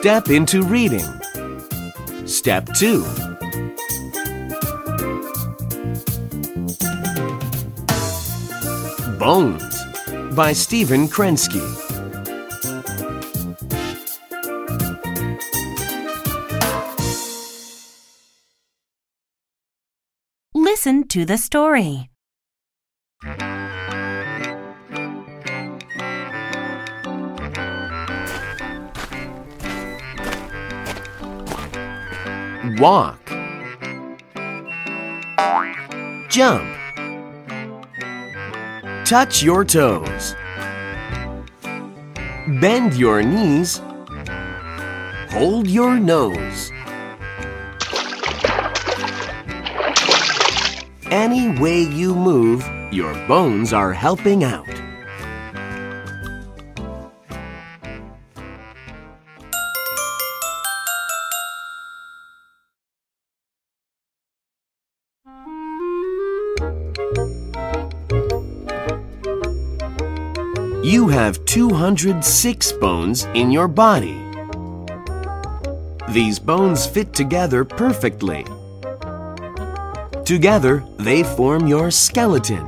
Step into reading. Step 2. Bones by Stephen Krensky. Listen to the story. Walk. Jump. Touch your toes. Bend your knees. Hold your nose. Any way you move, your bones are helping out. You have 206 bones in your body. These bones fit together perfectly. Together, they form your skeleton.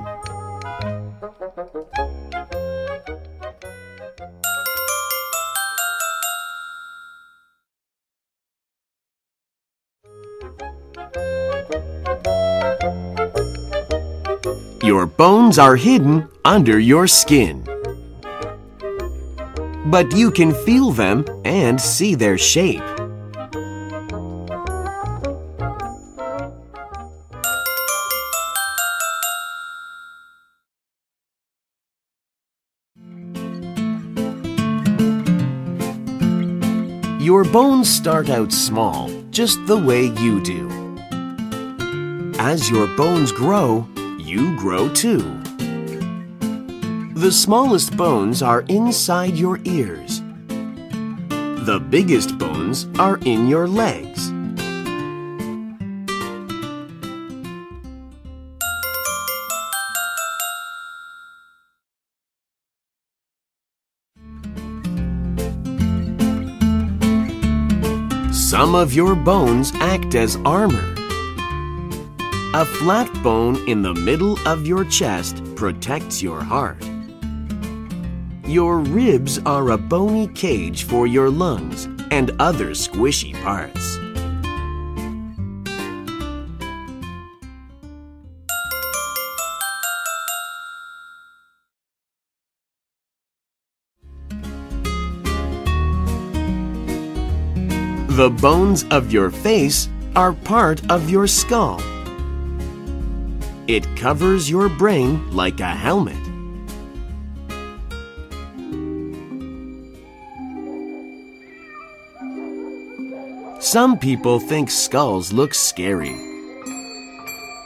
Your bones are hidden under your skin. But you can feel them and see their shape. Your bones start out small, just the way you do. As your bones grow, you grow too. The smallest bones are inside your ears. The biggest bones are in your legs. Some of your bones act as armor. A flat bone in the middle of your chest protects your heart. Your ribs are a bony cage for your lungs and other squishy parts. The bones of your face are part of your skull. It covers your brain like a helmet. Some people think skulls look scary.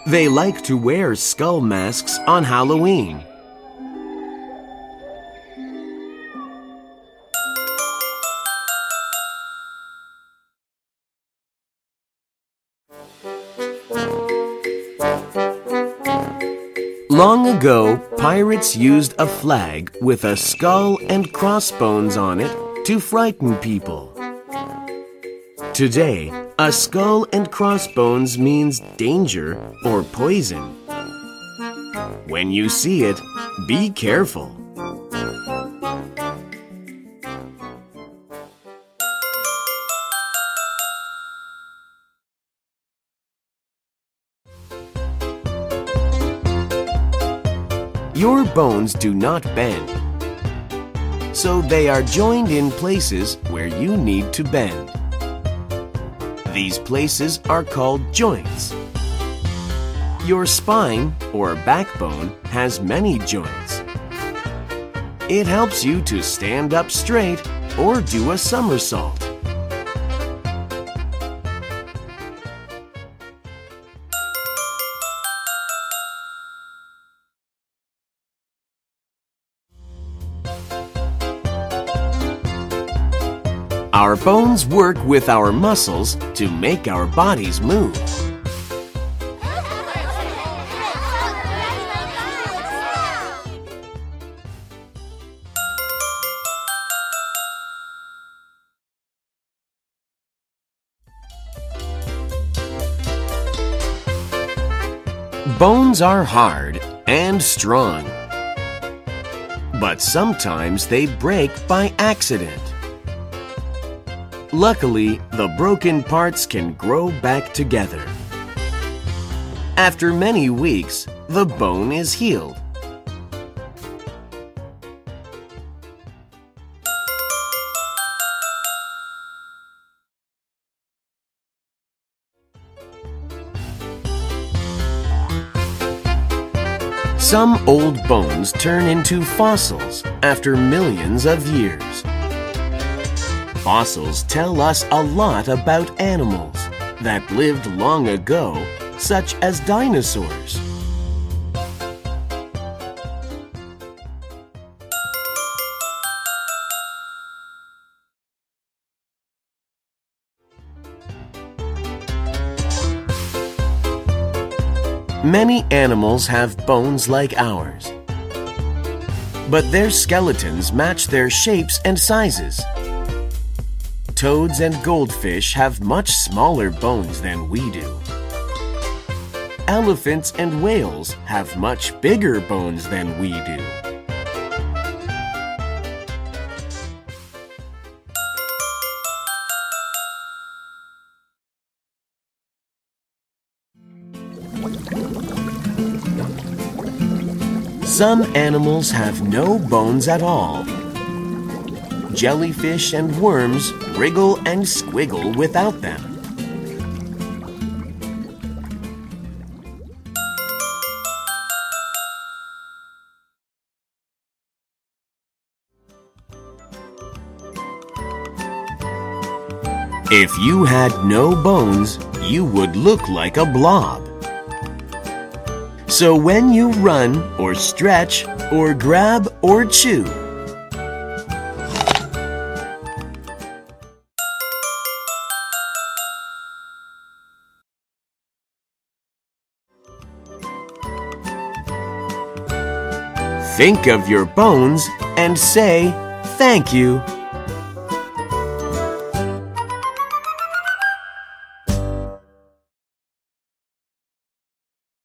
They like to wear skull masks on Halloween. Long ago, pirates used a flag with a skull and crossbones on it to frighten people. Today, a skull and crossbones means danger or poison. When you see it, be careful. Your bones do not bend, so they are joined in places where you need to bend. These places are called joints. Your spine, or backbone, has many joints. It helps you to stand up straight or do a somersault. Our bones work with our muscles to make our bodies move. Bones are hard and strong, but sometimes they break by accident. Luckily, the broken parts can grow back together. After many weeks, the bone is healed. Some old bones turn into fossils after millions of years. Fossils tell us a lot about animals that lived long ago, such as dinosaurs. Many animals have bones like ours. But their skeletons match their shapes and sizes. Toads and goldfish have much smaller bones than we do. Elephants and whales have much bigger bones than we do. Some animals have no bones at all. Jellyfish and worms wriggle and squiggle without them. If you had no bones, you would look like a blob. So when you run or stretch or grab or chew, think of your bones and say thank you.